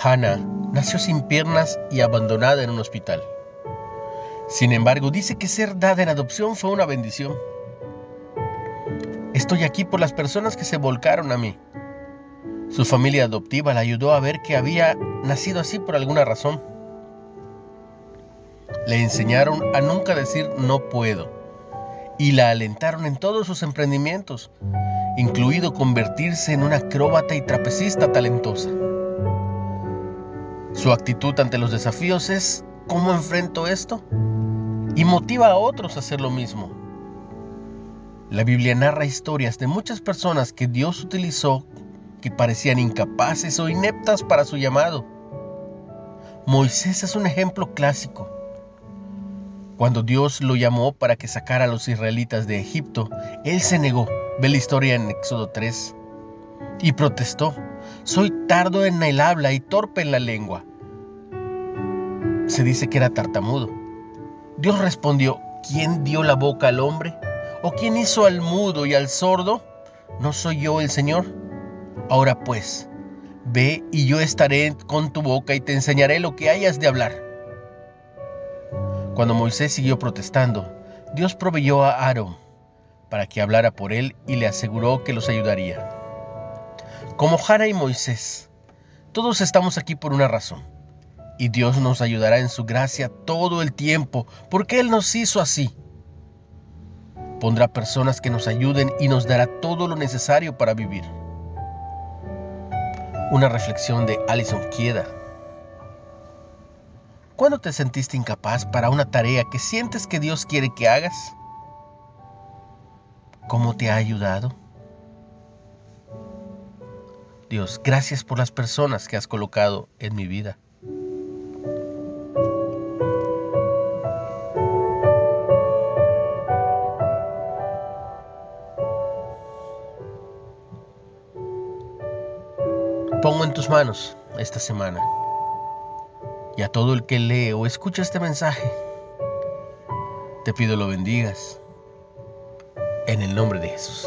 Hannah nació sin piernas y abandonada en un hospital. Sin embargo, dice que ser dada en adopción fue una bendición. Estoy aquí por las personas que se volcaron a mí. Su familia adoptiva la ayudó a ver que había nacido así por alguna razón. Le enseñaron a nunca decir no puedo y la alentaron en todos sus emprendimientos, incluido convertirse en una acróbata y trapecista talentosa. Su actitud ante los desafíos es ¿cómo enfrento esto? Y motiva a otros a hacer lo mismo. La Biblia narra historias de muchas personas que Dios utilizó que parecían incapaces o ineptas para su llamado. Moisés es un ejemplo clásico. Cuando Dios lo llamó para que sacara a los israelitas de Egipto, él se negó. Ve la historia en Éxodo 3. Y protestó. Soy tardo en el habla y torpe en la lengua se dice que era tartamudo. Dios respondió, ¿quién dio la boca al hombre? ¿O quién hizo al mudo y al sordo? ¿No soy yo el Señor? Ahora pues, ve y yo estaré con tu boca y te enseñaré lo que hayas de hablar. Cuando Moisés siguió protestando, Dios proveyó a Aarón para que hablara por él y le aseguró que los ayudaría. Como Jara y Moisés, todos estamos aquí por una razón y Dios nos ayudará en su gracia todo el tiempo, porque Él nos hizo así. Pondrá personas que nos ayuden y nos dará todo lo necesario para vivir. Una reflexión de Alison Kieda. ¿Cuándo te sentiste incapaz para una tarea que sientes que Dios quiere que hagas? ¿Cómo te ha ayudado? Dios, gracias por las personas que has colocado en mi vida. Pongo en tus manos esta semana y a todo el que lee o escucha este mensaje, te pido lo bendigas en el nombre de Jesús.